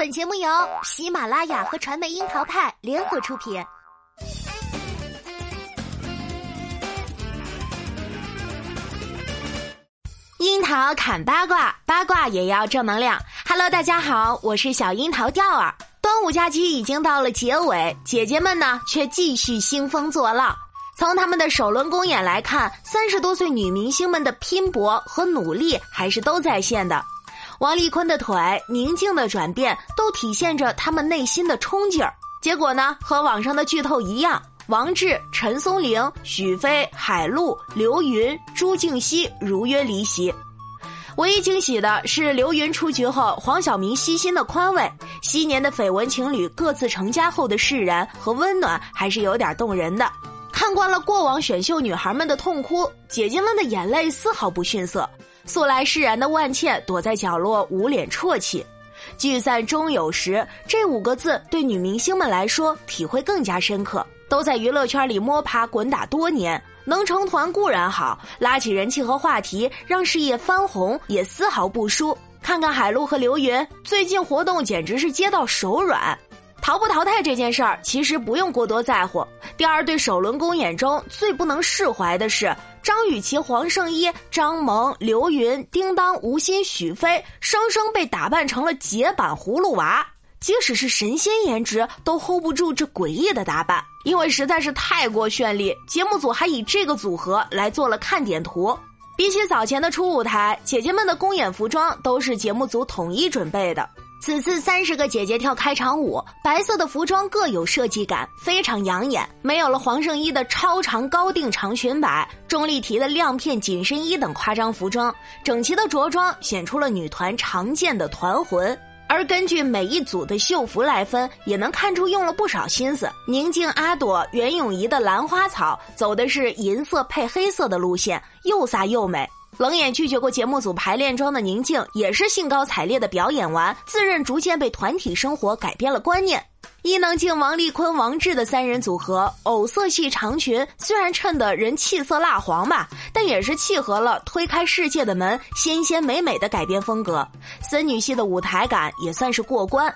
本节目由喜马拉雅和传媒樱桃派联合出品。樱桃砍八卦，八卦也要正能量。Hello，大家好，我是小樱桃调儿。端午假期已经到了结尾，姐姐们呢却继续兴风作浪。从他们的首轮公演来看，三十多岁女明星们的拼搏和努力还是都在线的。王丽坤的腿，宁静的转变，都体现着他们内心的冲劲儿。结果呢，和网上的剧透一样，王志、陈松伶、许飞、海陆、刘云、朱婧汐如约离席。唯一惊喜的是，刘云出局后，黄晓明悉心的宽慰，昔年的绯闻情侣各自成家后的释然和温暖，还是有点动人的。看惯了过往选秀女孩们的痛哭，姐姐们的眼泪丝毫不逊色。素来释然的万茜躲在角落捂脸啜泣，聚散终有时这五个字对女明星们来说体会更加深刻。都在娱乐圈里摸爬滚打多年，能成团固然好，拉起人气和话题，让事业翻红也丝毫不输。看看海陆和刘云，最近活动简直是接到手软。淘不淘汰这件事儿，其实不用过多在乎。第二对首轮公演中最不能释怀的是。张雨绮、黄圣依、张萌、刘云、叮当、吴昕、许飞，生生被打扮成了解版葫芦娃。即使是神仙颜值，都 hold 不住这诡异的打扮，因为实在是太过绚丽。节目组还以这个组合来做了看点图。比起早前的初舞台，姐姐们的公演服装都是节目组统一准备的。此次三十个姐姐跳开场舞，白色的服装各有设计感，非常养眼。没有了黄圣依的超长高定长裙摆、钟丽缇的亮片紧身衣等夸张服装，整齐的着装显出了女团常见的团魂。而根据每一组的秀服来分，也能看出用了不少心思。宁静、阿朵、袁咏仪的兰花草走的是银色配黑色的路线，又飒又美。冷眼拒绝过节目组排练装的宁静，也是兴高采烈的表演完，自认逐渐被团体生活改变了观念。伊能静、王丽坤、王志的三人组合，藕色系长裙虽然衬得人气色蜡黄吧，但也是契合了推开世界的门，鲜鲜美美的改编风格。森女系的舞台感也算是过关。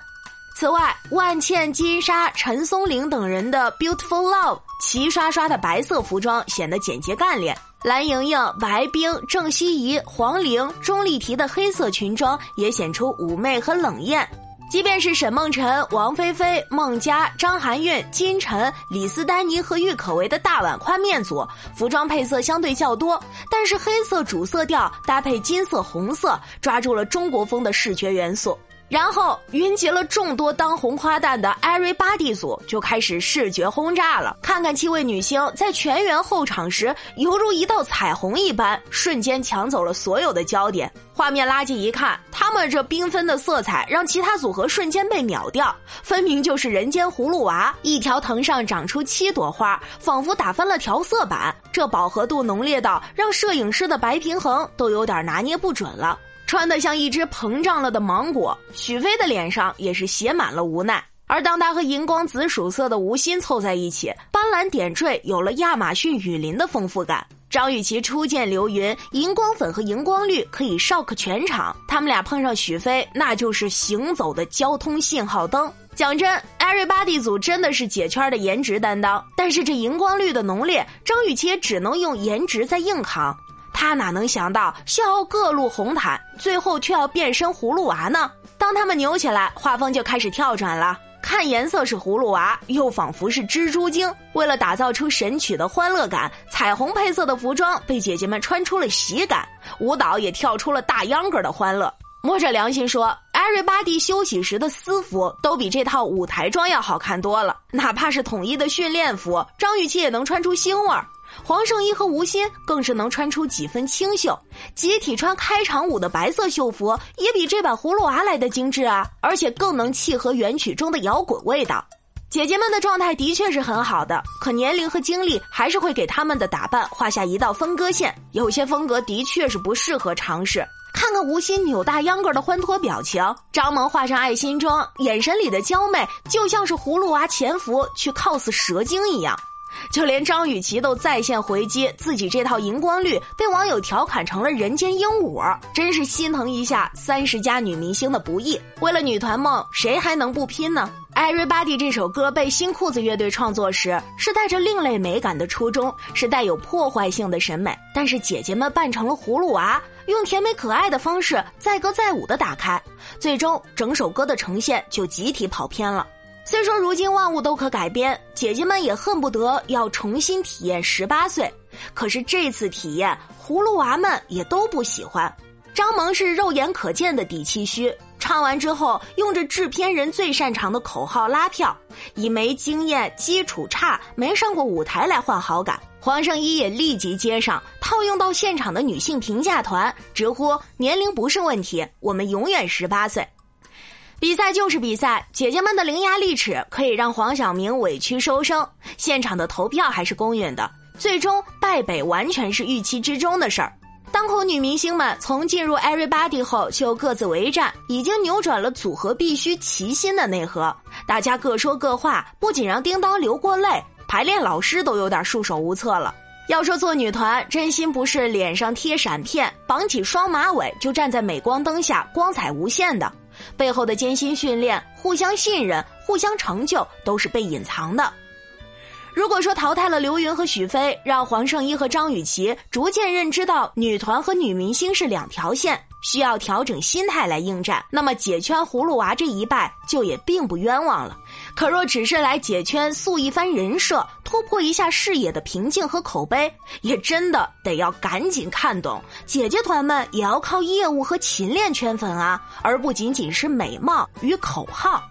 此外，万茜、金莎、陈松伶等人的 Beautiful Love 齐刷刷的白色服装显得简洁干练。蓝盈莹、白冰、郑希怡、黄龄、钟丽缇的黑色裙装也显出妩媚和冷艳。即便是沈梦辰、王菲菲、孟佳、张含韵、金晨、李斯丹妮和郁可唯的大碗宽面组，服装配色相对较多，但是黑色主色调搭配金色、红色，抓住了中国风的视觉元素。然后云集了众多当红花旦的 Everybody 组就开始视觉轰炸了。看看七位女星在全员候场时，犹如一道彩虹一般，瞬间抢走了所有的焦点。画面拉近一看，她们这缤纷的色彩让其他组合瞬间被秒掉，分明就是人间葫芦娃。一条藤上长出七朵花，仿佛打翻了调色板，这饱和度浓烈到让摄影师的白平衡都有点拿捏不准了。穿得像一只膨胀了的芒果，许飞的脸上也是写满了无奈。而当他和荧光紫薯色的吴昕凑在一起，斑斓点缀有了亚马逊雨林的丰富感。张雨绮初见刘云，荧光粉和荧光绿可以 shock 全场。他们俩碰上许飞，那就是行走的交通信号灯。讲真，Everybody 组真的是姐圈的颜值担当，但是这荧光绿的浓烈，张雨绮也只能用颜值在硬扛。他哪能想到笑傲各路红毯，最后却要变身葫芦娃呢？当他们扭起来，画风就开始跳转了。看颜色是葫芦娃，又仿佛是蜘蛛精。为了打造出神曲的欢乐感，彩虹配色的服装被姐姐们穿出了喜感，舞蹈也跳出了大秧歌的欢乐。摸着良心说，Everybody 休息时的私服都比这套舞台装要好看多了。哪怕是统一的训练服，张雨绮也能穿出腥味儿。黄圣依和吴昕更是能穿出几分清秀，集体穿开场舞的白色秀服也比这版葫芦娃来的精致啊，而且更能契合原曲中的摇滚味道。姐姐们的状态的确是很好的，可年龄和经历还是会给他们的打扮画下一道分割线，有些风格的确是不适合尝试。看看吴昕扭大秧歌的欢脱表情，张萌画上爱心妆，眼神里的娇媚就像是葫芦娃潜伏去 cos 蛇精一样。就连张雨绮都在线回击自己这套荧光绿被网友调侃成了人间鹦鹉，真是心疼一下三十加女明星的不易。为了女团梦，谁还能不拼呢？《Everybody》这首歌被新裤子乐队创作时，是带着另类美感的初衷，是带有破坏性的审美。但是姐姐们扮成了葫芦娃，用甜美可爱的方式载歌载舞的打开，最终整首歌的呈现就集体跑偏了。虽说如今万物都可改编，姐姐们也恨不得要重新体验十八岁，可是这次体验，葫芦娃们也都不喜欢。张萌是肉眼可见的底气虚。唱完之后，用着制片人最擅长的口号拉票，以没经验、基础差、没上过舞台来换好感。黄圣依也立即接上，套用到现场的女性评价团，直呼年龄不是问题，我们永远十八岁。比赛就是比赛，姐姐们的伶牙俐齿可以让黄晓明委屈收声。现场的投票还是公允的，最终败北完全是预期之中的事儿。当红女明星们从进入 Everybody 后就各自为战，已经扭转了组合必须齐心的内核。大家各说各话，不仅让叮当流过泪，排练老师都有点束手无策了。要说做女团，真心不是脸上贴闪片、绑起双马尾就站在镁光灯下光彩无限的，背后的艰辛训练、互相信任、互相成就，都是被隐藏的。如果说淘汰了刘芸和许飞，让黄圣依和张雨绮逐渐认知到女团和女明星是两条线，需要调整心态来应战，那么解圈葫芦娃这一败就也并不冤枉了。可若只是来解圈塑一番人设，突破一下视野的瓶颈和口碑，也真的得要赶紧看懂，姐姐团们也要靠业务和勤练圈粉啊，而不仅仅是美貌与口号。